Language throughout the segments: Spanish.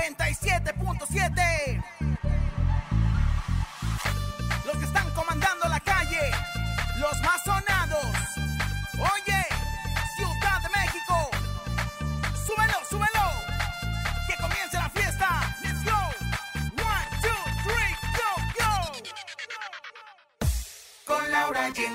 97.7. Los que están comandando la calle, los más sonados. Oye, Ciudad de México. Súbelo, súbelo. Que comience la fiesta. Let's go. One, two, three, go, go. Con Laura y en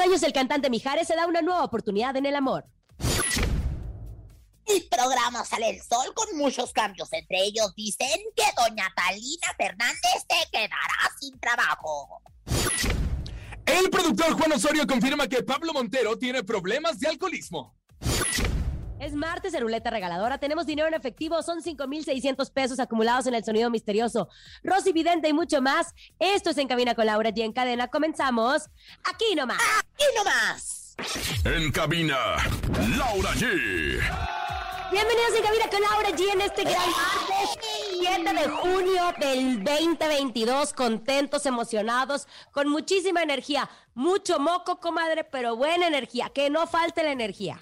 Años, el cantante Mijares se da una nueva oportunidad en el amor. El programa Sale el Sol con muchos cambios. Entre ellos dicen que doña Talina Fernández te quedará sin trabajo. El productor Juan Osorio confirma que Pablo Montero tiene problemas de alcoholismo. Es martes de ruleta regaladora. Tenemos dinero en efectivo. Son 5,600 pesos acumulados en el sonido misterioso. Rosy Vidente y mucho más. Esto es En Cabina con Laura y en cadena. Comenzamos aquí nomás. Y no más. En cabina, Laura G. Bienvenidos en Cabina con Laura G en este gran martes 7 de junio del 2022. Contentos, emocionados, con muchísima energía. Mucho moco, comadre, pero buena energía. Que no falte la energía.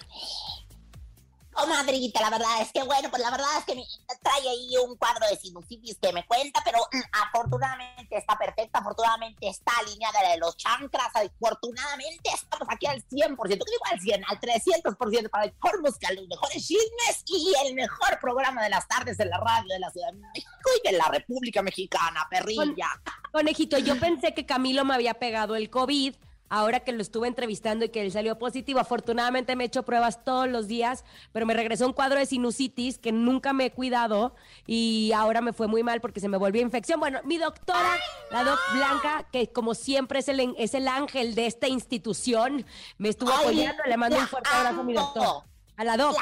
Comadrita, la verdad es que bueno, pues la verdad es que me trae ahí un cuadro de sinusitis que me cuenta, pero afortunadamente está perfecta, afortunadamente está alineada la de los chancras, afortunadamente estamos aquí al 100%, que digo al 100, al 300% para el mejor música, los mejores chismes y el mejor programa de las tardes en la radio de la Ciudad de México y de la República Mexicana, perrilla. Conejito, yo pensé que Camilo me había pegado el COVID. Ahora que lo estuve entrevistando y que él salió positivo, afortunadamente me he hecho pruebas todos los días, pero me regresó un cuadro de sinusitis que nunca me he cuidado y ahora me fue muy mal porque se me volvió infección. Bueno, mi doctora, la doc Blanca, que como siempre es el, es el ángel de esta institución, me estuvo apoyando. Le mando un fuerte abrazo a mi doctor. A la doc.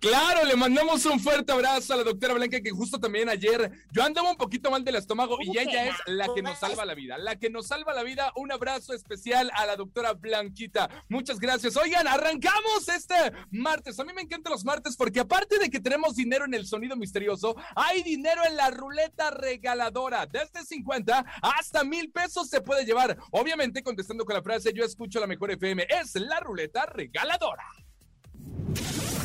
Claro, le mandamos un fuerte abrazo a la doctora Blanca que justo también ayer yo andaba un poquito mal del estómago y ella es la que nos salva la vida, la que nos salva la vida. Un abrazo especial a la doctora Blanquita. Muchas gracias. Oigan, arrancamos este martes. A mí me encantan los martes porque aparte de que tenemos dinero en el sonido misterioso, hay dinero en la ruleta regaladora. Desde 50 hasta mil pesos se puede llevar. Obviamente contestando con la frase yo escucho la mejor FM. Es la ruleta regaladora.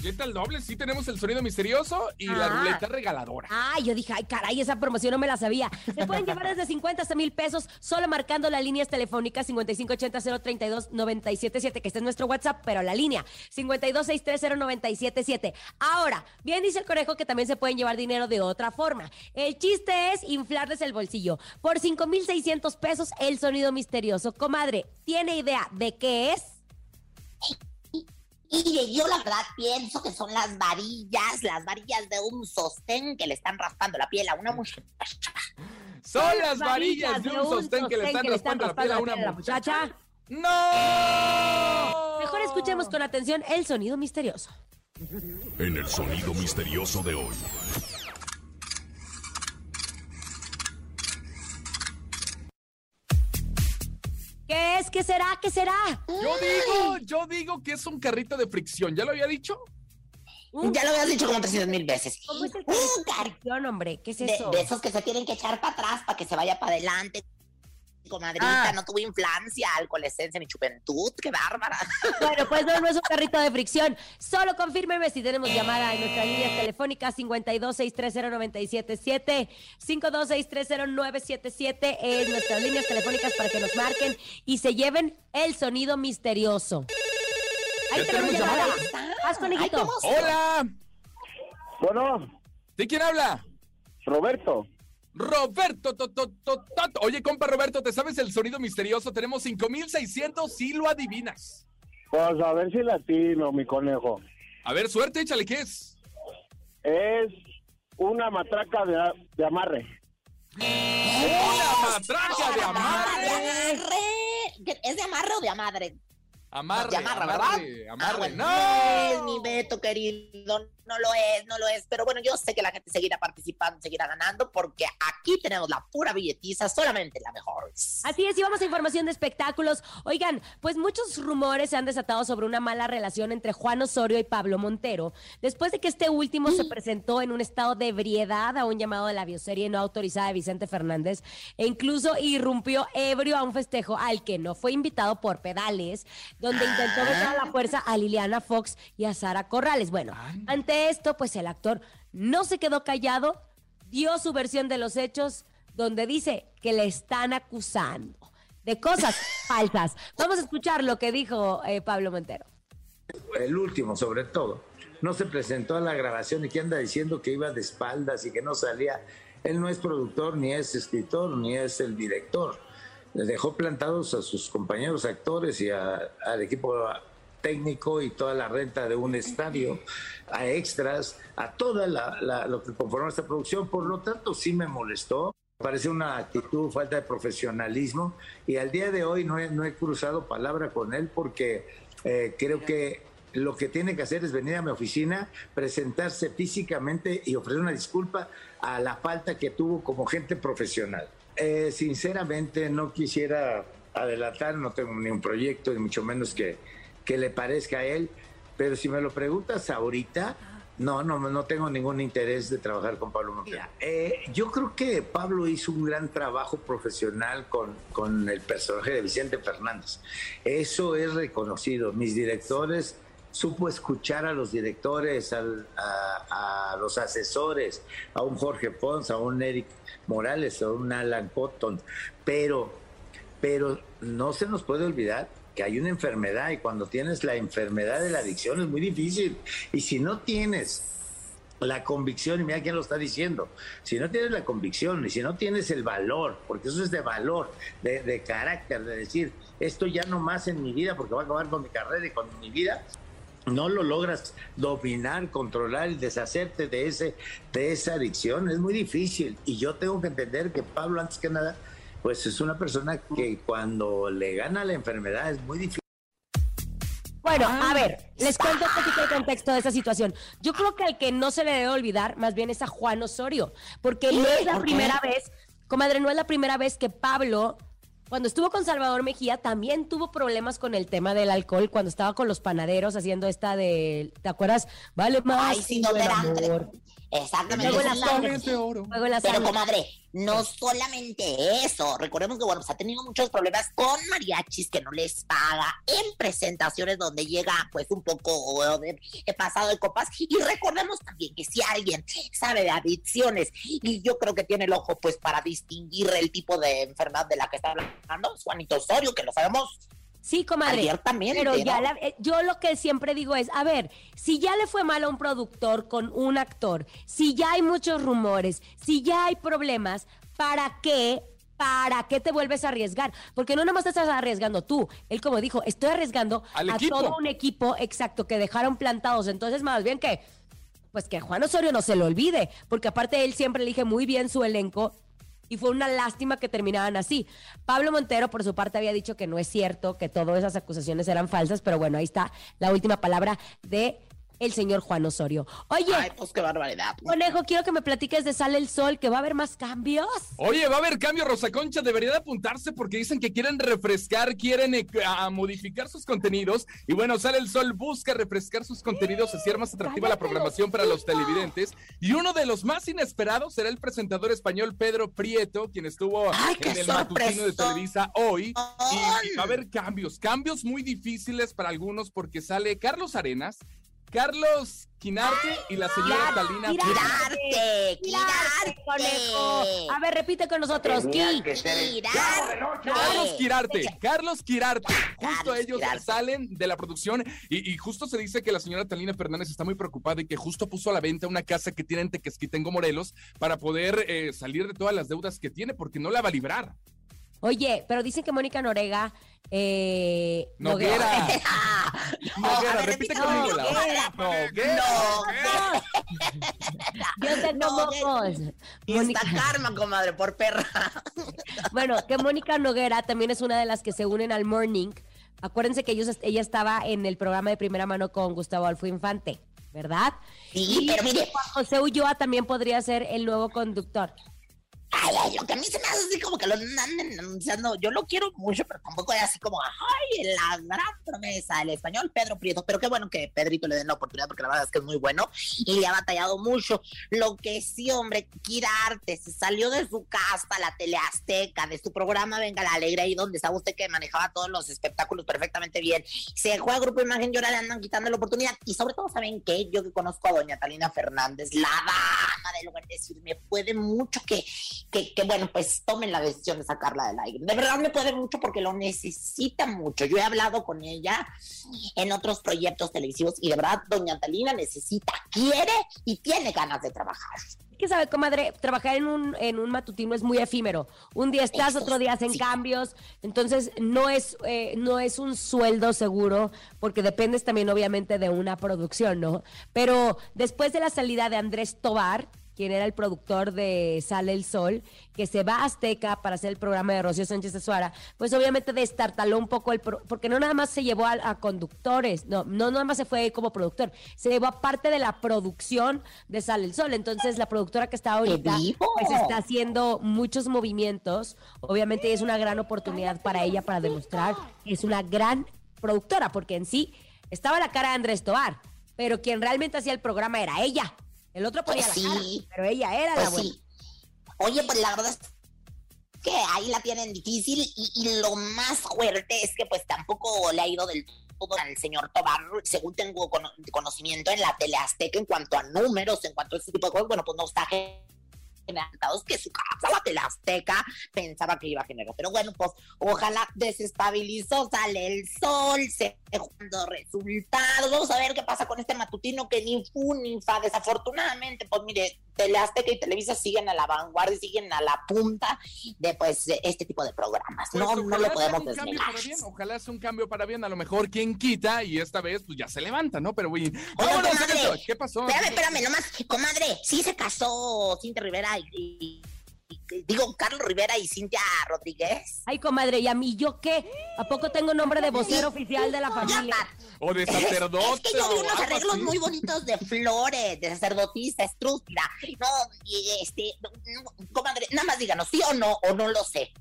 Billete al doble, sí tenemos el sonido misterioso y la Ah. ruleta regaladora. Ay, yo dije, ay, caray, esa promoción no me la sabía. Se pueden llevar desde 50 hasta mil pesos solo marcando las líneas telefónicas 5580-032-977, que este es nuestro WhatsApp, pero la línea 52630977. Ahora, bien dice el conejo que también se pueden llevar dinero de otra forma. El chiste es inflarles el bolsillo. Por 5,600 pesos, el sonido misterioso. Comadre, ¿tiene idea de qué es? Y yo la verdad pienso que son las varillas, las varillas de un sostén que le están raspando la piel a una muchacha. Son las varillas de un sostén que le están raspando la piel a una muchacha. ¡No! Mejor escuchemos con atención el sonido misterioso. En el sonido misterioso de hoy. Es? ¿Qué será? ¿Qué será? Yo digo, yo digo que es un carrito de fricción. ¿Ya lo había dicho? Un- Ya lo habías dicho como 300 mil veces. ¿Cómo es el carrito de fricción, hombre? ¿Qué es de, eso? de esos que se tienen que echar para atrás para que se vaya para adelante. Comadrita, Ah. no tuve infancia, alcoholescencia ni juventud, qué bárbara. Bueno, pues no, no es un carrito de fricción. Solo confírmeme si tenemos llamada en nuestras líneas telefónicas 526309777, 526309777 es nuestras líneas telefónicas para que nos marquen y se lleven el sonido misterioso. Ahí tenemos llamada. Haz conejito. Ay, ¿cómo ¡Hola! Bueno, ¿De quién habla? Roberto. Roberto. to, to, to, to. Oye, compa Roberto, ¿te sabes el sonido misterioso? Tenemos 5600 si lo adivinas. Pues a ver si latino, mi conejo. A ver, suerte, échale, ¿qué es? Es una matraca de, de amarre. ¡Una matraca de amarre! amarre. ¿Es de amarre o de amadre? Amarre, de amarre, ¿verdad? amarre. Ah, bueno, ¡No! no es mi Beto, querido. No lo es, no lo es. Pero bueno, yo sé que la gente seguirá participando, seguirá ganando, porque aquí tenemos la pura billetiza, solamente la mejor. Así es, y vamos a información de espectáculos. Oigan, pues muchos rumores se han desatado sobre una mala relación entre Juan Osorio y Pablo Montero, después de que este último se presentó en un estado de ebriedad a un llamado de la bioserie no autorizada de Vicente Fernández e incluso irrumpió ebrio a un festejo al que no fue invitado por pedales, donde intentó besar a la fuerza a Liliana Fox y a Sara Corrales. Bueno, ante esto, pues el actor no se quedó callado, dio su versión de los hechos, donde dice que le están acusando de cosas falsas. Vamos a escuchar lo que dijo eh, Pablo Montero. el último sobre todo, no se presentó a la grabación y que anda diciendo que iba de espaldas y que no salía. Él no es productor, ni es escritor, ni es el director. Le dejó plantados a sus compañeros actores y a- al equipo técnico y toda la renta de un estadio, a extras, a toda la, la- lo que conformó esta producción. Por lo tanto, sí me molestó. Parece una actitud, falta de profesionalismo. Y al día de hoy no he, no he cruzado palabra con él porque eh, creo que lo que tiene que hacer es venir a mi oficina, presentarse físicamente y ofrecer una disculpa a la falta que tuvo como gente profesional. Eh, sinceramente no quisiera adelantar, no tengo ni un proyecto, ni mucho menos que, que le parezca a él, pero si me lo preguntas ahorita, no, no, no tengo ningún interés de trabajar con Pablo Montero. Eh, yo creo que Pablo hizo un gran trabajo profesional con, con el personaje de Vicente Fernández. Eso es reconocido. Mis directores supo escuchar a los directores, a, los asesores, a un Jorge Pons, a un Eric Morales, a un Alan Cotton, pero, pero no se nos puede olvidar que hay una enfermedad y cuando tienes la enfermedad de la adicción es muy difícil. Y si no tienes la convicción, y mira quién lo está diciendo, si no tienes la convicción y si no tienes el valor, porque eso es de valor, de carácter, de decir, esto ya no más en mi vida porque va a acabar con mi carrera y con mi vida, no lo logras dominar, controlar y deshacerte de ese de esa adicción es muy difícil y yo tengo que entender que Pablo antes que nada pues es una persona que cuando le gana la enfermedad es muy difícil Bueno, a ver, les cuento un poquito el contexto de esa situación. Yo creo que al que no se le debe olvidar, más bien es a Juan Osorio, porque no es la ¿Por qué? primera vez, comadre, no es la primera vez que Pablo, cuando estuvo con Salvador Mejía, también tuvo problemas con el tema del alcohol, cuando estaba con los panaderos haciendo esta de, ¿te acuerdas? Vale más Ay, sí, que donde Exactamente. Luego de Pero comadre, no solamente eso, recordemos que bueno, pues ha tenido muchos problemas con mariachis que no les paga en presentaciones donde llega pues un poco eh, de- pasado de copas. Y recordemos también que si alguien sabe de adicciones y yo creo que tiene el ojo pues para distinguir el tipo de enfermedad de la que está hablando, es Juanito Osorio, que lo sabemos Sí, comadre. abiertamente, Pero ya ¿no? la- eh, yo lo que siempre digo es, a ver, si ya le fue mal a un productor con un actor, si ya hay muchos rumores, si ya hay problemas, ¿para qué? ¿Para qué te vuelves a arriesgar? Porque no nomás te estás arriesgando tú. Él como dijo, estoy arriesgando Al a equipo. todo un equipo exacto que dejaron plantados. Entonces, más bien que, pues que Juan Osorio no se lo olvide, porque aparte él siempre elige muy bien su elenco y fue una lástima que terminaran así. Pablo Montero, por su parte, había dicho que no es cierto, que todas esas acusaciones eran falsas, pero bueno, ahí está la última palabra de el señor Juan Osorio. Oye, Ay, pues qué barbaridad. Conejo, quiero que me platiques de Sale el Sol, que va a haber más cambios. Oye, va a haber cambio, Rosa Concha. Debería de apuntarse porque dicen que quieren refrescar, quieren eh, a modificar sus contenidos. Y bueno, Sale el Sol busca refrescar sus contenidos, hacer más atractiva la programación para los televidentes. Y uno de los más inesperados será el presentador español Pedro Prieto, quien estuvo Ay, en el matutino de. Televisa hoy. Y va a haber cambios, cambios muy difíciles para algunos porque sale Carlos Arenas, Carlos Quinarte y la señora Talina Quirarte. Quirarte, Quirarte, conejo. quirarte. A ver, repite con nosotros. Ki. Carlos Quirarte, Carlos Quirarte. Justo ellos Quirarte. salen de la producción y, y justo se dice que la señora Talina Fernández está muy preocupada y que justo puso a la venta una casa que tiene en Tequesquitengo, Morelos, para poder eh, salir de todas las deudas que tiene, porque no la va a librar. Oye, pero dicen que Mónica Norega. Eh, Noguera. Noguera, a ver, repite repite conmigo. Noguera. No, Yo tengo No, mocos. y Mónica- está karma, comadre, por perra. Bueno, que Mónica Noguera también es una de las que se unen al Morning. Acuérdense que ellos, ella estaba en el programa de primera mano con Gustavo Alfo Infante, ¿verdad? Sí, Y pero mire, José Ulloa también podría ser el nuevo conductor. Ay, ay, lo que a mí se me hace así como que lo anden anunciando, yo lo quiero mucho, pero tampoco es así como, ay, la gran promesa, el español Pedro Prieto, pero qué bueno que Pedrito le den la oportunidad, porque la verdad es que es muy bueno y le ha batallado mucho. Lo que sí, hombre, Kirarte se salió de su casta, la teleazteca, de su programa Venga la Alegre, ahí donde estaba usted que manejaba todos los espectáculos perfectamente bien. Se dejó al grupo Imagen ahora le andan quitando la oportunidad. Y sobre todo, ¿saben qué? Yo que conozco a doña Talina Fernández, la dama del lugar, decir, me puede mucho que que, que, bueno, pues tomen la decisión de sacarla del aire. De verdad me puede mucho porque lo necesita mucho. Yo he hablado con ella en otros proyectos televisivos y de verdad, doña Talina necesita, quiere y tiene ganas de trabajar. que sabe, comadre, trabajar en un, en un matutino es muy efímero. Un día estás, Eso otro día hacen sí. cambios. Entonces, no es, eh, no es un sueldo seguro, porque dependes también, obviamente, de una producción, ¿no? Pero después de la salida de Andrés Tobar, quien era el productor de Sale el Sol, que se va a Azteca para hacer el programa de Rocío Sánchez de Suara, pues obviamente destartaló un poco el... pro- porque no nada más se llevó a, a conductores, no, no nada más se fue como productor, se llevó a parte de la producción de Sale el Sol. Entonces, la productora que está ahorita, pues está haciendo muchos movimientos. Obviamente es una gran oportunidad para ella para demostrar que es una gran productora, porque en sí estaba la cara de Andrés Tobar, pero quien realmente hacía el programa era ella. El otro ponía Pues la cara, sí. pero ella era la Pues buena. sí. Oye, pues la verdad es que ahí la tienen difícil y, y lo más fuerte es que pues tampoco le ha ido del todo al señor Tobar, según tengo cono- conocimiento en la teleazteca en cuanto a números, en cuanto a ese tipo de cosas, bueno, pues no está que su casa, la teleazteca, pensaba que iba a generar. Pero bueno, pues ojalá desestabilizó, sale el sol, se jugando resultados. Vamos a ver qué pasa con este matutino que ni fu ni fa. Desafortunadamente, pues mire, Teleazteca y Televisa siguen a la vanguardia, siguen a la punta de pues de este tipo de programas. Pues no, no lo podemos un para bien, ojalá sea un cambio para bien. A lo mejor quien quita y esta vez pues ya se levanta, ¿no? Pero güey. ¿qué pasó? Espérame, espérame, nomás, comadre, sí se casó Cintia Rivera y, y- y- digo, Carlos Rivera y Cintia Rodríguez. Ay, comadre, ¿y a mí yo qué? ¿A poco tengo nombre de vocero oficial de la familia? O de sacerdote. es que yo vi unos arreglos así. muy bonitos de flores, de sacerdotisa, estrúspida. No, y este, no, comadre, nada más díganos, sí o no, o no lo sé.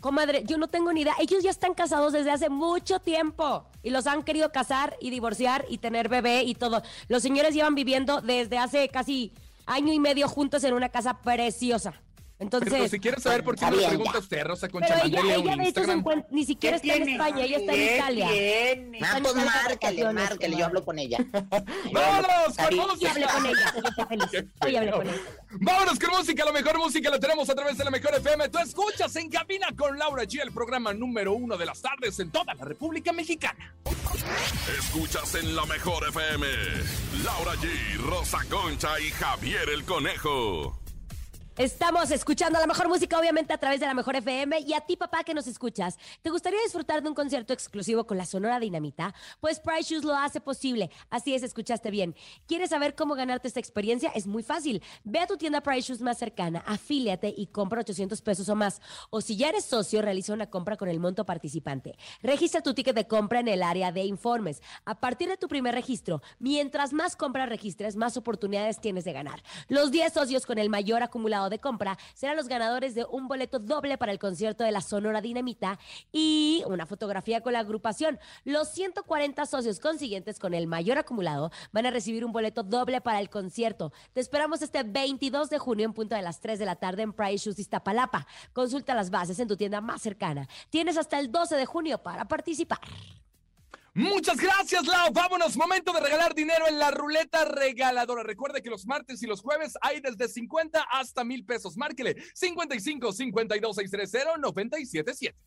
Comadre, yo no tengo ni idea. Ellos ya están casados desde hace mucho tiempo y los han querido casar y divorciar y tener bebé y todo. Los señores llevan viviendo desde hace casi año y medio juntos en una casa preciosa. Entonces, Pero si quieres saber por qué me pregunta usted, Rosa Concha, pero ella, ella un de hecho se ni siquiera está en España, ella está en Italia. Ah, Está en pues vacaciones, márquele, yo hablo con ella. ¡Vámonos con música! hablé con ella, está feliz. Hoy hablé con ella. Vámonos con música, la mejor música la tenemos a través de la mejor FM. Tú escuchas en cabina con Laura G, el programa número uno de las tardes en toda la República Mexicana. Escuchas en la mejor FM. Laura G, Rosa Concha y Javier el Conejo. Estamos escuchando la mejor música, obviamente, a través de la mejor FM. Y a ti, papá, que nos escuchas, ¿te gustaría disfrutar de un concierto exclusivo con la Sonora Dinamita? Pues Price Shoes lo hace posible. Así es, escuchaste bien. ¿Quieres saber cómo ganarte esta experiencia? Es muy fácil. Ve a tu tienda Price Shoes más cercana, afíliate y compra 800 pesos o más. O si ya eres socio, realiza una compra con el monto participante. Registra tu ticket de compra en el área de informes. A partir de tu primer registro, mientras más compras registres, más oportunidades tienes de ganar. Los 10 socios con el mayor acumulado de compra serán los ganadores de un boleto doble para el concierto de la Sonora Dinamita y una fotografía con la agrupación. Los 140 socios consiguientes con el mayor acumulado van a recibir un boleto doble para el concierto. Te esperamos este 22 de junio en punto de las 3 de la tarde en Price Shoes Iztapalapa. Consulta las bases en tu tienda más cercana. Tienes hasta el 12 de junio para participar. Muchas gracias, Lau. Vámonos, momento de regalar dinero en la ruleta regaladora. Recuerde que los martes y los jueves hay desde 50 hasta mil pesos. Márquele 55 52 630 977.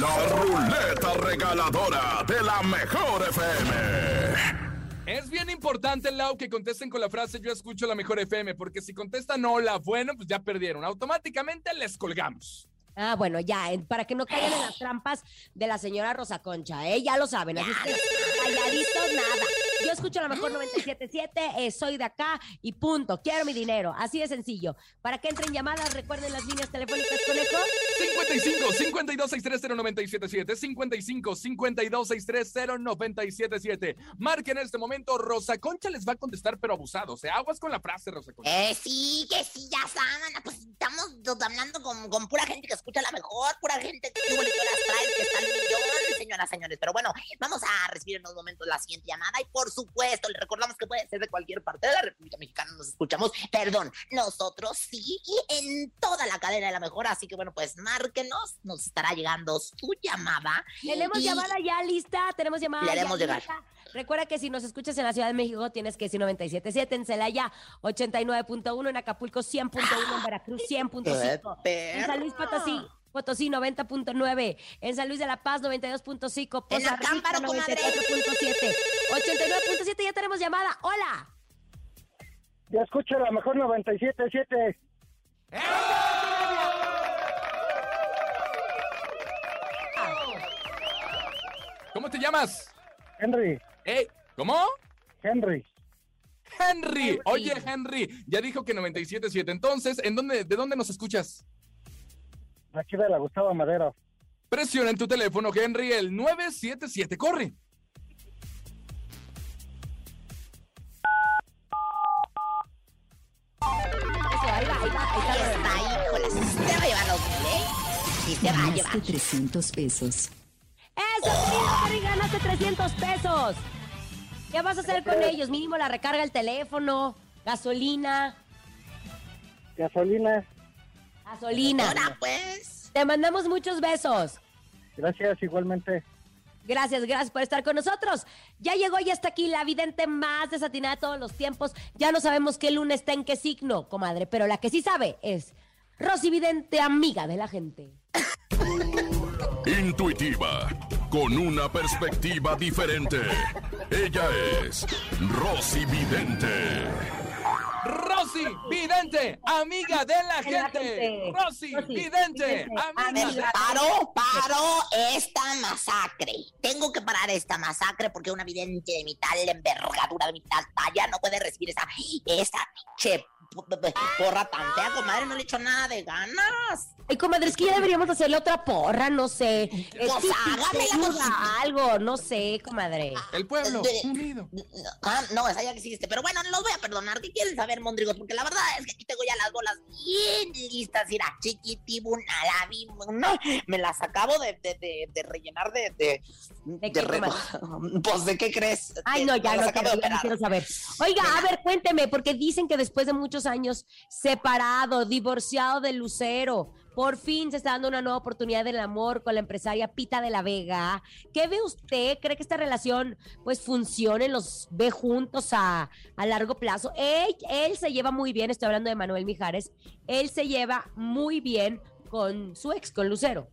La ruleta regaladora de la mejor FM. Es bien importante, Lau, que contesten con la frase yo escucho la mejor FM, porque si contestan hola, bueno, pues ya perdieron. Automáticamente les colgamos. Ah, bueno, ya, para que no caigan en las trampas de la señora Rosa Concha, ¿eh? Ya lo saben, así es que calladitos nada. Yo escucho a lo mejor 97.7, eh, soy de acá y punto. Quiero mi dinero, así de sencillo. Para que entren llamadas, recuerden las líneas telefónicas, conejo. 55 52 630 977 55 52 630 977 Marquen en este momento, Rosa Concha les va a contestar, pero abusado. O sea, aguas con la frase, Rosa Concha. Eh, sí, que sí, ya saben, pues estamos hablando con, con pura gente que escucha la mejor, pura gente que las traes, que están millones, señoras, señores. Pero bueno, vamos a recibir en unos momentos la siguiente llamada y por supuesto, le recordamos que puede ser de cualquier parte de la República Mexicana, nos escuchamos, perdón, nosotros sí, en toda la cadena de la mejor, así que bueno, pues márquenos, nos estará llegando su llamada. Tenemos y- llamada ya lista, tenemos llamada Le ya haremos llegar. lista. Recuerda que si nos escuchas en la Ciudad de México tienes que decir 97.7, en Celaya 89.1, en Acapulco 100.1, en Veracruz 100.5, en San Luis Potosí. Potosí 90.9, en San Luis de la Paz 92.5, En Poza Rica Acámbaro, comadre. 94.7, 89.7, ya tenemos llamada. Hola. Ya escucho la mejor 97.7. ¿Cómo te llamas? Henry, Eh, ¿Cómo? Henry. Henry. Oye, Henry, ya dijo que 97.7. Entonces, ¿en dónde, ¿de dónde nos escuchas? Aquí de la Gustavo Madero. Presiona en tu teléfono, Henry, el 977. Corre. Eso, ahí va, a llevar los mil, ¿eh? Sí se va a llevar. Ganaste 300 pesos. ¡Eso, Henry, ganaste 300 pesos! ¿Qué vas a hacer con ellos? Mínimo la recarga el teléfono, gasolina, Gasolina. Gasolina. Ahora pues. Te mandamos muchos besos. Gracias, igualmente. Gracias, gracias por estar con nosotros. Ya llegó, ya está aquí la vidente más desatinada de todos los tiempos. Ya no sabemos qué luna está en qué signo, comadre, pero la que sí sabe es Rosy Vidente, amiga de la gente. Intuitiva, con una perspectiva diferente. Ella es Rosy Vidente. Rosy Vidente, amiga de la la gente. gente. Rosy Vidente, amiga de amiga. Paro, paro esta masacre. Tengo que parar esta masacre porque una vidente de mi tal envergadura, de mi tal talla, no puede recibir esa, esa p- porra tan fea, comadre. No le echo nada de ganas. Ay, comadre, es que ya deberíamos hacerle otra porra, no sé. Pues sí, sí, hágamela, te ayuda pues. algo, no sé, comadre. El pueblo De- unido. Ah, no, esa ya existe. Pero bueno, los voy a perdonar. ¿Qué quieren saber, Mondrigos? Porque la verdad es que aquí tengo ya las bolas bien listas. Mira, chiquitibuna, la vi, no, me las acabo de, de, de, de rellenar de... ¿De, ¿De qué, re- Pues, ¿de qué crees? Ay, no, ya no acabo quiero, de ya no quiero saber. Oiga, a ver, cuénteme, porque dicen que después de muchos años separado, divorciado de Lucero, por fin se está dando una nueva oportunidad del amor con la empresaria Pita de la Vega. ¿Qué ve usted? ¿Cree que esta relación pues funcione? ¿Los ve juntos a, a largo plazo? Él, él se lleva muy bien, estoy hablando de Manuel Mijares, él se lleva muy bien con su ex, con Lucero.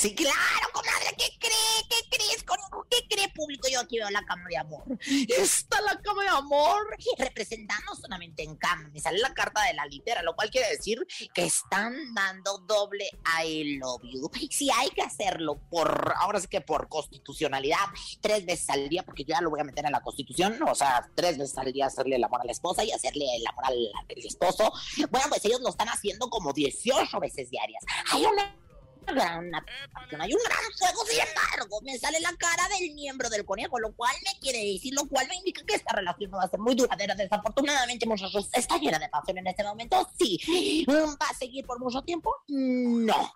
Sí, claro, comadre, ¿qué cree? ¿Qué crees? ¿Qué cree público? Yo yo aquí veo la cama de amor. Está la cama de amor representando solamente en cama. Me sale la carta de la litera, lo cual quiere decir que están dando doble I love you. Si hay que hacerlo por, ahora sí que por constitucionalidad, tres veces al día, porque yo ya lo voy a meter en la constitución, o sea, tres veces al día hacerle el amor a la esposa y hacerle el amor al, al esposo. Bueno, pues ellos lo están haciendo como 18 veces diarias. Hay una hay un gran fuego, sin embargo, me sale la cara del miembro del conejo, lo cual me quiere decir, lo cual me indica que esta relación no va a ser muy duradera. Desafortunadamente, muchachos, está llena de pasión en este momento. Sí, ¿va a seguir por mucho tiempo? No.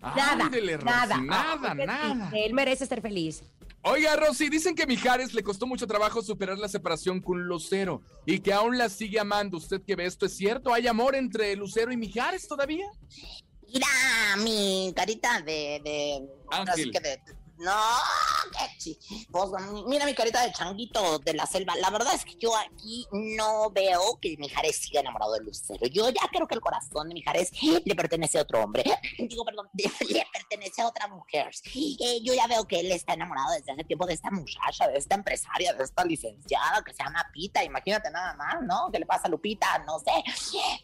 Nada, Ándele, Rosy, nada, nada, nada. Él merece ser feliz. Oiga, Rosy, dicen que Mijares le costó mucho trabajo superar la separación con Lucero y que aún la sigue amando. ¿Usted que ve esto es cierto? ¿Hay amor entre Lucero y Mijares todavía? Mira mi carita de. de Ángel. que de- no, qué pues, mira mi carita de changuito de la selva. La verdad es que yo aquí no veo que Mijares siga enamorado de Lucero. Yo ya creo que el corazón de Mijares le pertenece a otro hombre. Digo, perdón, le pertenece a otra mujer. Eh, yo ya veo que él está enamorado desde hace tiempo de esta muchacha, de esta empresaria, de esta licenciada que se llama Pita. Imagínate nada más, ¿no? ¿Qué le pasa a Lupita? No sé.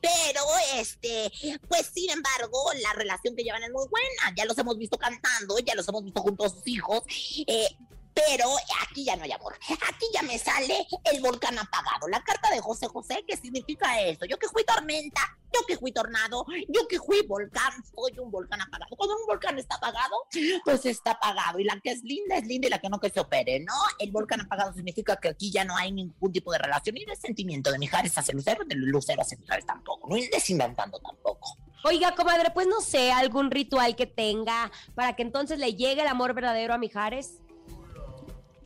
Pero, este, pues sin embargo, la relación que llevan es muy buena. Ya los hemos visto cantando, ya los hemos visto juntos hijos. eh, pero aquí ya no hay amor. Aquí ya me sale el volcán apagado. La carta de José José, ¿qué significa esto? Yo que fui tormenta, yo que fui tornado, yo que fui volcán, soy un volcán apagado. Cuando un volcán está apagado, pues está apagado. Y la que es linda es linda y la que no que se opere, ¿no? El volcán apagado significa que aquí ya no hay ningún tipo de relación ni de sentimiento de Mijares hacia Lucero, de Lucero hacia Mijares tampoco. No es inventando tampoco. Oiga, comadre, pues no sé, algún ritual que tenga para que entonces le llegue el amor verdadero a Mijares.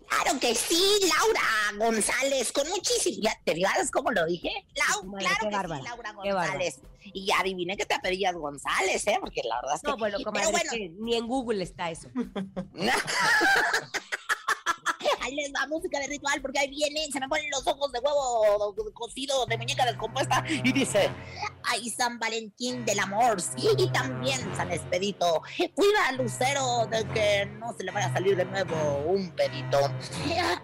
Claro que sí, Laura González, con muchísimo. ¿Ya te fijas cómo lo dije? Lau, claro que bárbara, sí, Laura. González. Y ya adiviné que te apellías González, ¿eh? Porque la verdad es que. No, bueno, es que ni en Google está eso. Ahí les va música de ritual porque ahí viene, se me ponen los ojos de huevo cocido de muñeca descompuesta y dice, ay San Valentín del amor, sí, y también San Expedito, cuida a Lucero de que no se le vaya a salir de nuevo un pedito,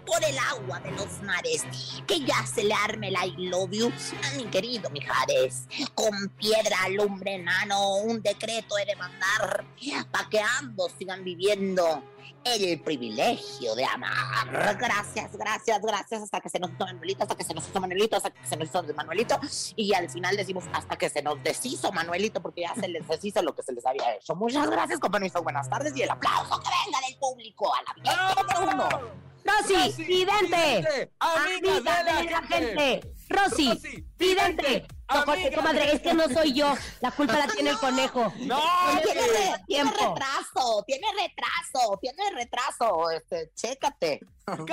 por el agua de los mares, que ya se le arme el I love you a mi querido Mijares, con piedra, lumbre, enano, un decreto he de mandar, pa' que ambos sigan viviendo el privilegio de amar. Gracias, gracias, gracias. Hasta que se nos hizo Manuelito, hasta que se nos hizo Manuelito, hasta que se nos hizo Manuelito. Y al final decimos hasta que se nos deshizo Manuelito, porque ya se les deshizo lo que se les había hecho. Muchas gracias, permiso. Buenas tardes y el aplauso que venga del público a la vida número uno. Rosy, Rosy, vidente, vidente, amiga de la gente. Rosy, Rosy, vidente. vidente, No, Jorge, amiga comadre, de es que no soy yo. La culpa la tiene el conejo. No, Tiene, retraso, tiene retraso, tiene retraso. Este, chécate.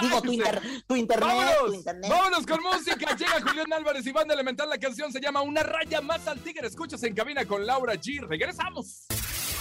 Digo, tu, inter- tu internet, tu Vámonos, internet. vámonos con música. Llega Julián Álvarez y Banda Elemental. La canción se llama Una raya más al tigre. Escuchas en cabina con Laura G. Regresamos.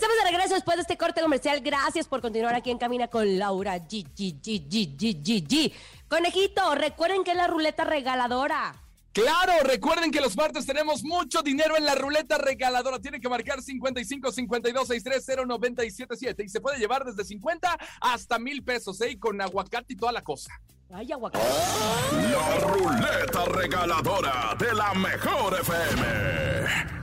Estamos de regreso después de este corte comercial. Gracias por continuar aquí en Camina con Laura G, G, G, G, G, G, G. Conejito, recuerden que es la ruleta regaladora. Claro, recuerden que los martes tenemos mucho dinero en la ruleta regaladora. Tienen que marcar 55 52 630 977 y se puede llevar desde 50 hasta mil pesos, ¿eh? Y con aguacate y toda la cosa. Ay, aguacate. La ruleta regaladora de la mejor FM.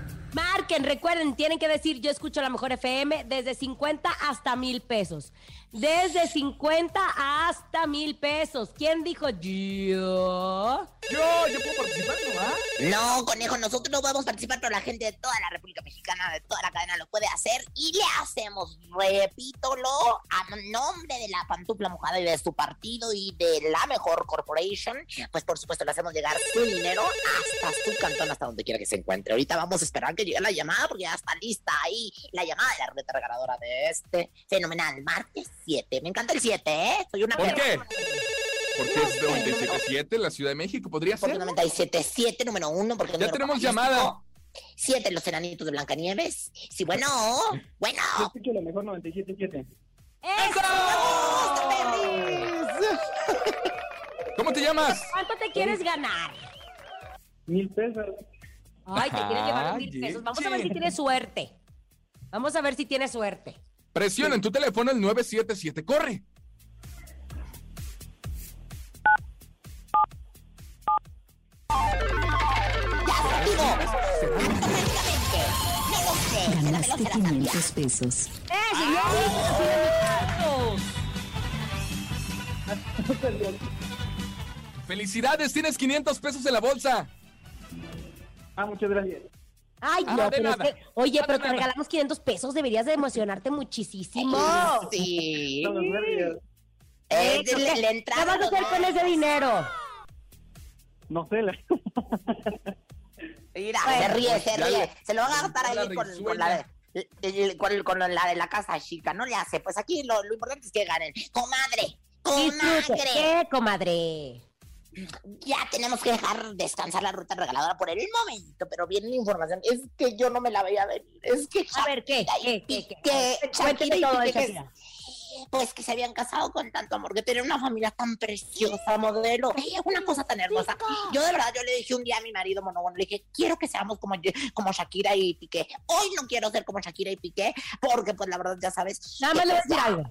Marquen, recuerden, tienen que decir yo escucho la mejor FM desde 50 hasta mil pesos. Desde 50 hasta mil pesos. ¿Quién dijo yo? Yo, yo puedo participar, ¿no? No, conejo, nosotros no podemos participar, pero la gente de toda la República Mexicana, de toda la cadena, lo puede hacer y le hacemos, repítolo, a nombre de la pantufla mojada y de su partido y de la mejor corporation, pues por supuesto le hacemos llegar su dinero hasta su cantón, hasta donde quiera que se encuentre. Ahorita vamos a esperar que llegue la llamada porque ya está lista ahí la llamada de la ruleta regaladora de este fenomenal martes 7. Me encanta el 7, ¿eh? Soy una ¿Por perra. qué? Porque es 97.7 la Ciudad de México, podría Porque ser. 97.7, número uno. Porque Ya número tenemos llamada. Siete, los enanitos de Blancanieves. Sí, bueno, bueno. Yo escucho lo mejor 97.7. ¿Cómo te llamas? ¿Cuánto te quieres ganar? Mil pesos. Ay, te quieres llevar Ah, mil pesos. Vamos a ver si tienes suerte. Vamos a ver si tienes suerte. Presiona en tu teléfono el 977. ¡Corre! Ganaste peló, se la sabía. 500 pesos. ¡Eh, señor! ¡Felicidades! Tienes 500 pesos en la bolsa. Ah, muchas gracias. Ay, Ah, no, de pero es nada. que, oye, Ah, de pero te nada. regalamos 500 pesos, deberías de emocionarte muchísimo. Sí. Nervios. Eh, ¿Qué- le, le ¿Qué entraron vas a hacer con ese dinero? No sé, la... Mira, Bueno, se ríe, se ríe. le- Se lo va a gastar ahí con, con la de, el- con, con la de la casa chica. No le hace. Pues aquí lo, lo importante es que ganen. Comadre, comadre. ¿Qué, comadre? Ya tenemos que dejar descansar la ruta regaladora por el momento, pero viene la información. Es que yo no me la veía venir. Es que A ver, ¿qué? ¿Qué? ¿Qué? ¿Qué? Y todo de Shakira. Pues que se habían casado con tanto amor, que tenían una familia tan preciosa, modelo, una cosa tan hermosa. Yo de verdad, yo le dije un día a mi marido monogono, le dije, quiero que seamos como, como Shakira y Piqué. Hoy no quiero ser como Shakira y Piqué, porque pues la verdad ya sabes. Nada más le voy a pues, decir algo.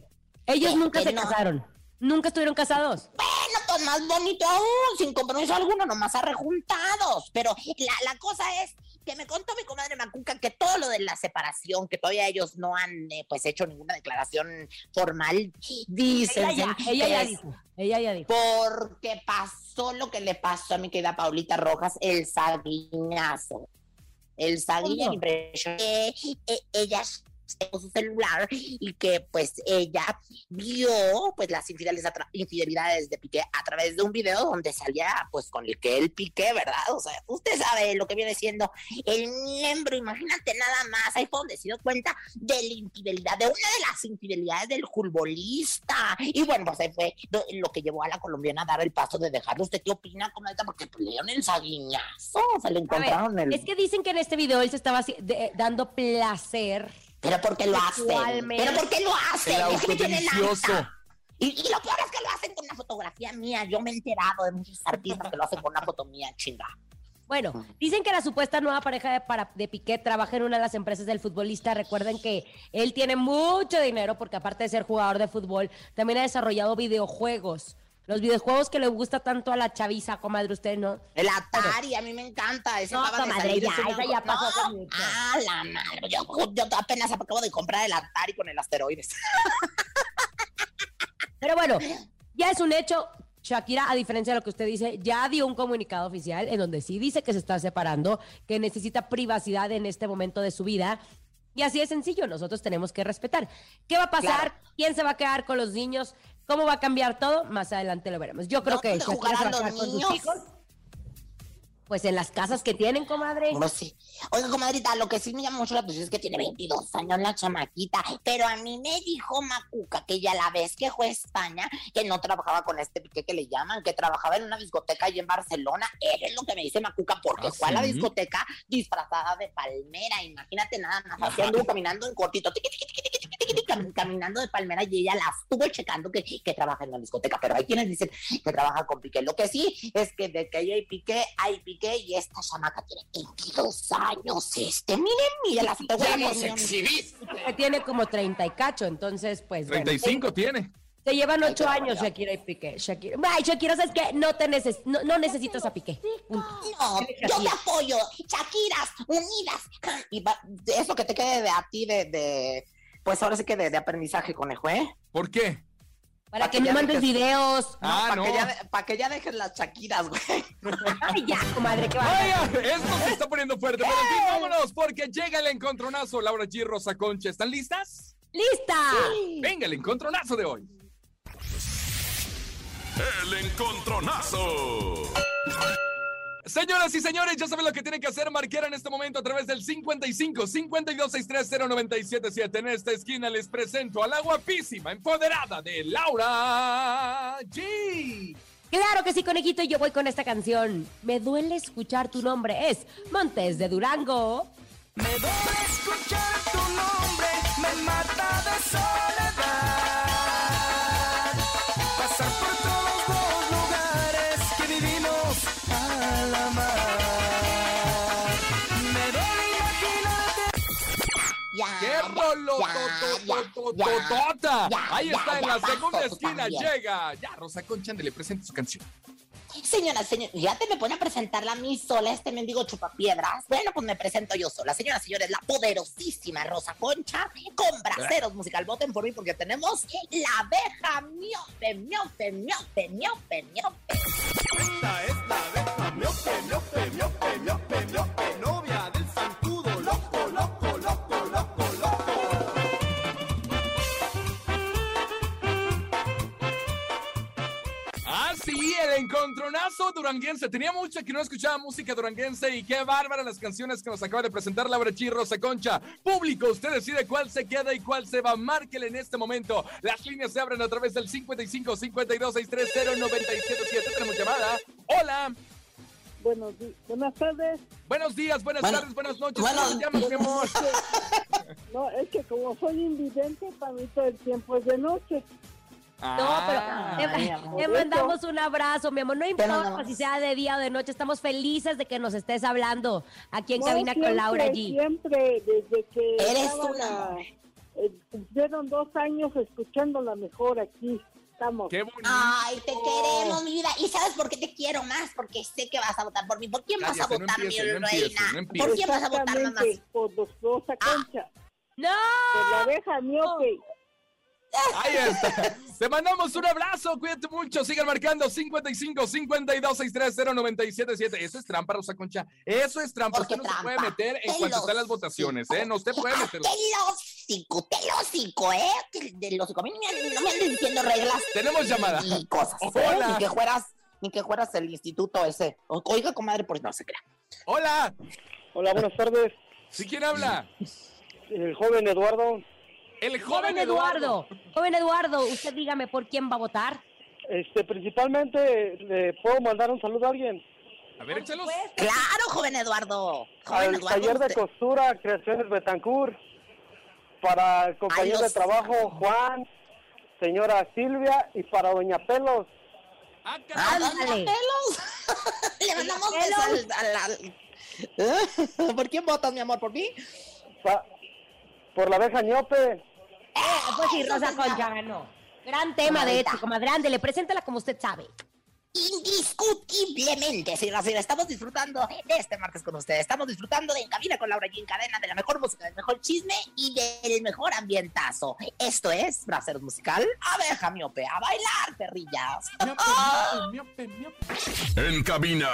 Ellos nunca se no. casaron. Nunca estuvieron casados. Bueno, pues más bonito aún, sin compromiso alguno, nomás arrejuntados. Pero la, la cosa es que me contó mi comadre Macuca que todo lo de la separación, que todavía ellos no han eh, pues hecho ninguna declaración formal, dicen Ella ya, ella ya dijo. Ella ya dijo. porque pasó lo que le pasó a mi querida Paulita Rojas, el saguiñazo. El que eh, ella sacó su celular y que pues ella vio pues las infidelidades, de Piqué a través de un video donde salía pues con el que él Piqué, ¿verdad? O sea, usted sabe lo que viene siendo el miembro, imagínate nada más, ahí fue donde se dio cuenta de la infidelidad, de una de las infidelidades del futbolista. Y bueno, pues ahí fue lo, que llevó a la colombiana a dar el paso de dejarlo. ¿Usted qué opina, comadre? Porque pues, le dieron el saguiñazo, se le A ver, encontraron el... es que dicen que en este video él se estaba de- dando placer. Pero ¿por qué lo hacen? ¿Pero por qué lo hacen? El Es que me tienen. Y, y lo peor es que lo hacen con una fotografía mía. Yo me he enterado de muchos artistas que lo hacen con una foto mía, chinga. Bueno, dicen que la supuesta nueva pareja de, para, de Piqué trabaja en una de las empresas del futbolista. Recuerden que él tiene mucho dinero porque aparte de ser jugador de fútbol, también ha desarrollado videojuegos. Los videojuegos que le gusta tanto a la chaviza, comadre, usted no. El Atari, a mí me encanta. Ese No, comadre, ya, esa ya pasó No. Ah, la madre. Yo, yo apenas acabo de comprar el Atari con el asteroides. Pero bueno, ya es un hecho. Shakira, a diferencia de lo que usted dice, ya dio un comunicado oficial en donde sí dice que se está separando, que necesita privacidad en este momento de su vida. Y así de sencillo, nosotros tenemos que respetar. ¿Qué va a pasar? Claro. ¿Quién se va a quedar con los niños? ¿Cómo va a cambiar todo? Más adelante lo veremos. Yo creo que ¿Dónde Shakira se va a jugarán los con sus niños? hijos. Pues en las casas que tienen, comadre. No sé. Oiga, comadrita, lo que sí me llama mucho la atención es que tiene 22 años la chamaquita, pero a mí me dijo Macuca que ya la vez que fue a España, que no trabajaba con este pique que le llaman, que trabajaba en una discoteca ahí en Barcelona. Eso es lo que me dice Macuca, porque ¿Ah, fue a la discoteca disfrazada de palmera. Imagínate nada más, así anduvo caminando en cortito, tiqui, tiqui, tiqui, cam- caminando de palmera y ella la estuvo checando que, que trabaja en la discoteca, pero hay quienes dicen que trabaja con Piqué. Lo que sí es que de que ella hay Piqué, hay Piqué y esta chamaca tiene 22 años. Este, miren, miren, la fotografía. Que tiene como 30 y cacho, entonces, pues. bueno. 35 tiene. Se llevan ocho años. Shakira y Piqué. Shakira. Ay, Shakira, ¿sabes qué? No, te neces no, no necesitas a Piqué. Punto. No, yo te apoyo. Shakiras, unidas. Y va- eso que te quede de a ti de, de pues ahora sí que de, de aprendizaje, conejo, ¿eh? ¿Por qué? Para Pa' que que no ya mandes dejes- videos. Ah, para no. que, ya de- pa' que ya dejes las Shakiras, güey. Ay, ya, comadre, que va. Vaya, esto se está poniendo fuerte. Pero en fin, vámonos, porque llega el encontronazo. Laura G. Rosa Concha, ¿están listas? ¡Lista! Venga, el encontronazo de hoy. El encontronazo. Señoras y señores, ya saben lo que tienen que hacer. Marcar en este momento a través del 55 52 630 977. En esta esquina les presento a la guapísima, empoderada de Laura G. Claro que sí, conejito, yo voy con esta canción. Me duele escuchar tu nombre. Es Montes de Durango. Me duele escuchar tu nombre, me mata de soledad. Ahí está, en la segunda esquina llega. Ya, Rosa Concha, le presente su canción. Señora, señor, ya te me pone a presentarla a mí sola, este mendigo chupapiedras. Bueno, pues me presento yo sola. Señoras, señores, la poderosísima Rosa Concha con braceros musical. Voten por mí porque tenemos la abeja miope, miope, miope, miope, miope. Esta es la abeja miope, miope, miope, miope, miope, novia el encontronazo duranguense. Tenía mucho que no escuchaba música duranguense y qué bárbara las canciones que nos acaba de presentar Laura Chi Rosa Concha. Público, usted decide cuál se queda y cuál se va. Márquele en este momento. Las líneas se abren a través del 55 52 630 977. Tenemos llamada. Hola. Buenos di- buenas tardes. Buenos días, buenas Bueno, tardes, buenas noches. bueno. ¿Cómo te llamas, mi amor? No, es que como soy invidente, para mí todo el tiempo es de noche. No, pero Ah, te, mi amor. te mandamos un abrazo, mi amor. No importa si sea de día o de noche, estamos felices de que nos estés hablando aquí en No, cabina siempre, con Laura G. Siempre, desde que Eres una eh, cumplieron dos años escuchando la mejor aquí. Estamos. Qué bonito. Ay, te queremos, mi vida. ¿Y sabes por qué te quiero más? Porque sé que vas a votar por mí. ¿Por quién vas a no votar, empiece, mi reina? no empiece. ¿Por quién vas a votar, mamá? Por los Rosa Concha, ¡No! por la abeja miope. Ahí está. Te mandamos un abrazo, cuídate mucho. Sigan marcando 55 52 630 977. Eso es trampa, Rosa Concha. Eso es trampa. ¿Por qué Usted no se puede meter en cuanto están las votaciones, ¿eh? No usted puede Ah, meter. Te lo hocico, te lo hocico, ¿eh? Te- De los hocico. A mí no me, andes diciendo reglas Tenemos llamada. y cosas, ¿eh? Hola. Ni que fueras, ni que fueras el instituto ese. Oiga, comadre, por no se crea. Hola. Hola, buenas tardes. ¿Sí quién habla? El joven Eduardo. El Joven Eduardo, joven Eduardo, usted dígame por quién va a votar. Este, principalmente, ¿le puedo mandar un saludo a alguien? A ver, échalos. Claro, joven Eduardo. Joven Al Eduardo. taller de usted- costura, Creaciones Betancourt. Para el compañero de trabajo, Juan. Señora Silvia. Y para Doña Pelos. Ah, Ah, doña. Pelos. Le mandamos besos al, al- al- ¿Por quién votas, mi amor? ¿Por mí? pa- por la abeja ñope. Ah, pues sí, Rosa sí, Concha ganó. Gran tema de hecho, comadre. Ándele, preséntala como usted sabe. Indiscutiblemente, señoras y señores, estamos disfrutando de este martes con ustedes. Estamos disfrutando de En Cabina con Laura G en cadena, de la mejor música, del mejor chisme y del mejor ambientazo. Esto es Braceros Musical, abeja miope, a bailar, perrillas. Miope, miope, miope. En cabina,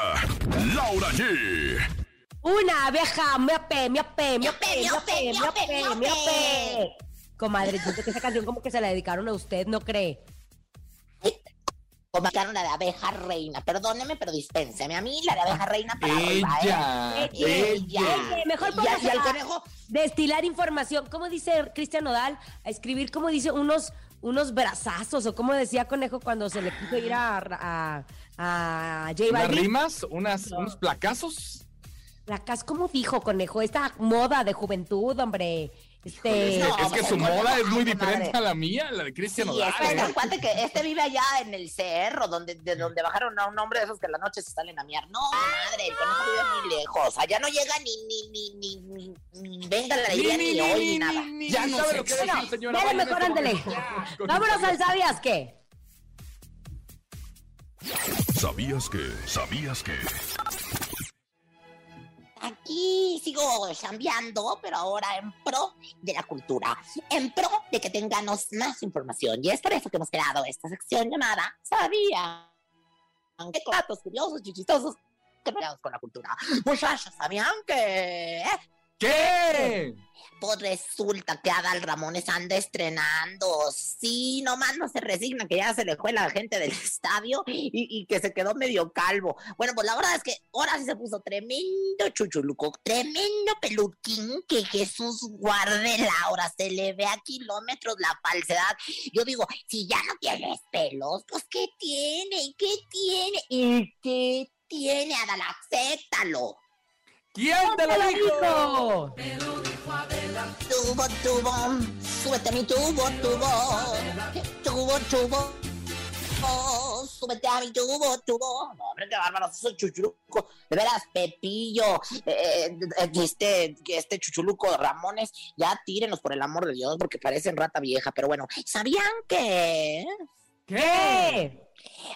Laura G. Una abeja, miope, miope, miope, Miope, miope, miope. Comadre, siento que esa canción como que se la dedicaron a usted, ¿no cree? Como la de abeja reina, perdóneme, pero dispénseme a mí la de abeja reina para arriba, ¿eh? Ella. Ella. Oye, mejor Y a- póngase y al conejo, Destilar información. ¿Cómo dice Cristian Nodal? A escribir, ¿cómo dice? Unos, unos brazazos, o como decía Conejo cuando se le quiso ir a, a, a J ¿Unas Balvin. rimas? Unas, ¿Unos placazos? Placas, ¿cómo dijo Conejo? Esta moda de juventud, hombre. Este. No, es que su moda es muy diferente a la mía, la de Cristian Sí, que ¿eh? cuate que este vive allá en el cerro, donde, de donde bajaron a un hombre de esos que en la noche se salen a miar. No, madre, el conejo vive muy lejos. Allá no llega ni, ni, ni, ni, ni, ni venga la alegría, ni, hoy, ni nada. Ya no sabe lo que Bueno, decir, señora. dale mejor, Vámonos al ¿sabías qué? ¿Sabías que? ¿Sabías que? Aquí sigo chambeando, pero ahora en pro de la cultura, en pro de que tengamos más información. Y es por eso que hemos creado esta sección llamada ¿Sabía? Aunque datos curiosos y chistosos que con la cultura. Muchachos, ¿sabían que? ¿Qué? Pues resulta que Adal Ramones anda estrenando. Sí, nomás no se resigna que ya se le fue la gente del estadio y, que se quedó medio calvo. Bueno, pues la verdad es que ahora sí se puso tremendo chuchuluco, tremendo peluquín que Jesús guarde Laura. Se le ve a kilómetros la falsedad. Yo digo, si ya no tienes pelos, pues ¿qué tiene? ¿Qué ¿Y qué tiene, Adal? Acéptalo. ¿Quién te lo dijo? Tubo, tubo, súbete a mi tubo, tubo. Tubo, tubo. Oh, súbete a mi tubo, tubo. No, hombre, qué bárbaro, soy chuchuluco. De veras, Pepillo, eh, eh, este, este chuchuluco Ramones, ya tírenos por el amor de Dios, porque parecen rata vieja. Pero bueno, ¿sabían que? ¿Qué?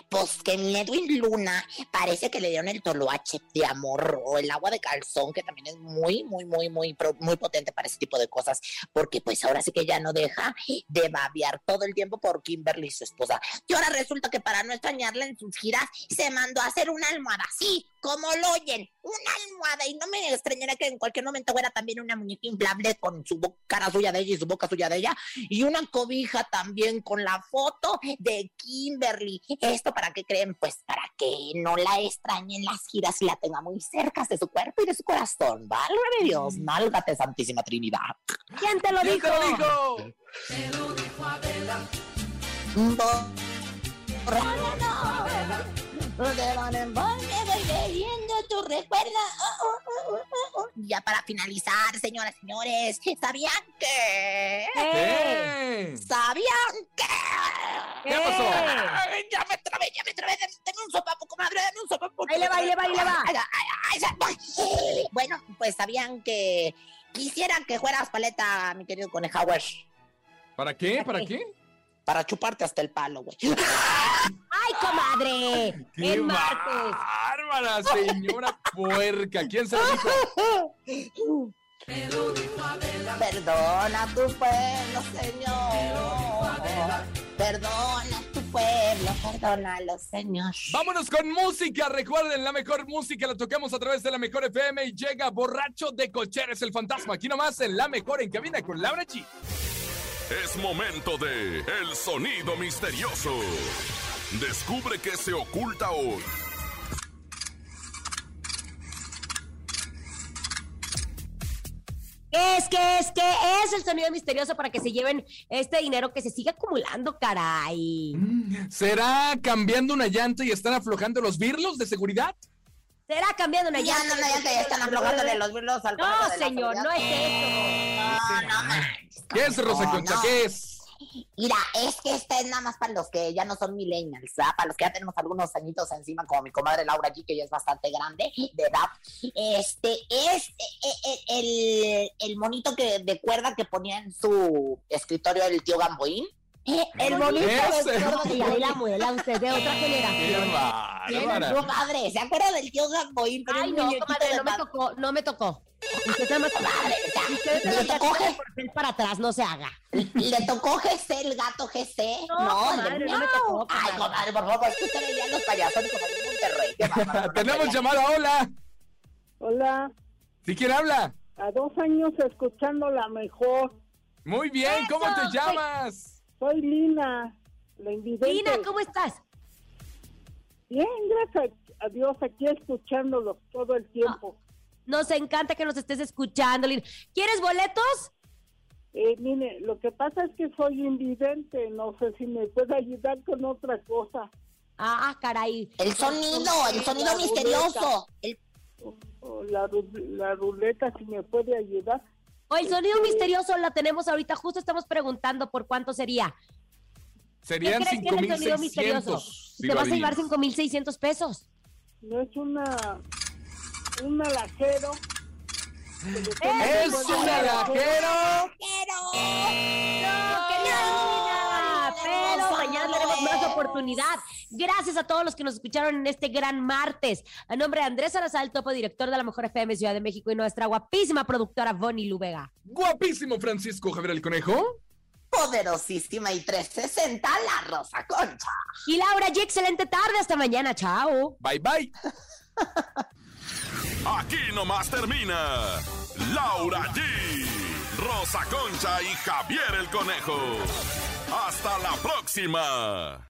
Pues que Edwin Luna parece que le dieron el toloache de amor o el agua de calzón, que también es muy, muy, muy, muy, muy potente para ese tipo de cosas, porque pues ahora sí que ya no deja de babear todo el tiempo por Kimberly, su esposa. Y ahora resulta que para no extrañarla en sus giras, se mandó a hacer una almohada, sí, como lo oyen, una almohada, y no me extrañará que en cualquier momento fuera también una muñeca inflable con su cara suya de ella y su boca suya de ella, y una cobija también con la foto de Kimberly. ¿Esto para qué creen? Pues para que no la extrañen las giras y la tenga muy cerca de su cuerpo y de su corazón. Válgame Dios, nálgate, Santísima Trinidad. ¿Quién te lo ¿Quién dijo? te lo dijo? tu recuerda. Oh, oh, oh, oh, oh. Ya para finalizar, señoras y señores, ¿sabían que? ¿Qué? ¿Sabían que? ¿Qué pasó? Ay, ya me trabé, ya me trabé. Dame, un sopapo, comadre, dame un sopapo. Ahí le va, ahí le va, ahí le va. Ay, ay, ay, ay. Bueno, pues sabían que quisieran que fueras paleta, mi querido Conejauer, ¿Para qué? ¿Para qué? para chuparte hasta el palo, güey. ¡Ay, comadre! ¡Qué En martes. bárbara, señora puerca! ¿Quién se lo dijo? Perdona a tu pueblo, Señor. Perdona a tu pueblo, perdónalo, Señor. Vámonos con música. Recuerden, la mejor música la tocamos a través de la mejor FM y llega borracho de cocheres el fantasma. Aquí nomás en la mejor en cabina con Laura Chi. Es momento de El Sonido Misterioso. Descubre qué se oculta hoy. ¿Qué es, qué es, qué es el sonido misterioso para que se lleven este dinero que se sigue acumulando, caray? ¿Será cambiando una llanta y están aflojando los birlos de seguridad? ¿Será cambiando una llanta? ya te ya están aflojándole los birlos al No, señor, no es eso. No, no ¿Qué es, Rosa Concha? no. ¿Qué es? Mira, es que esta es nada más para los que ya no son millennials, ¿verdad? para los que ya tenemos algunos añitos encima, como mi comadre Laura aquí, que ya es bastante grande de edad. Este es eh, eh, el, el monito que de cuerda que ponía en su escritorio el tío Gamboín. Eh, El monito de Ese. cuerda que Y ahí la muela usted de otra generación. Tiene bárbara! su madre, ¿se acuerda del tío Gamboín? Ay, no, de no me tocó, no me tocó. Usted nada más Madre, usted le tocó, para atrás, no se haga. le tocó GC, el gato GC. No, No, de no me tocó, Ay, comadre. por favor, es que usted veía los payasos en Monterrey. No Tenemos llamada, hola. Hola, ¿Sí quién habla? a dos años escuchando la mejor. Muy bien, ¿cómo te llamas? Soy Lina, la invidente. Lina, ¿cómo estás? Bien, gracias a Dios, aquí escuchándolos todo el tiempo. Nos encanta que nos estés escuchando, Lina. ¿Quieres boletos? Eh, mire, lo que pasa es que soy invidente, no sé si me puede ayudar con otra cosa. Ah, caray. El sonido, el sonido La misterioso. El- la ruleta, si me puede ayudar. O el sonido misterioso la tenemos ahorita, justo estamos preguntando por cuánto sería. ¿Qué Serían crees que es el sonido misterioso? 5,600. Te vas a llevar 5,600 pesos. No es una un alajero. ¡Es un alajero! No, oportunidad. Gracias a todos los que nos escucharon en este gran martes. A nombre de Andrés Salazar, topo director de la Mejor FM Ciudad de México y nuestra guapísima productora Bonnie Lubega. Guapísimo Francisco Javier el Conejo. poderosísima y 360, la Rosa Concha. Y Laura G, excelente tarde. Hasta mañana. Chao. Bye bye. Aquí nomás termina Laura G, Rosa Concha y Javier el Conejo. Hasta la próxima.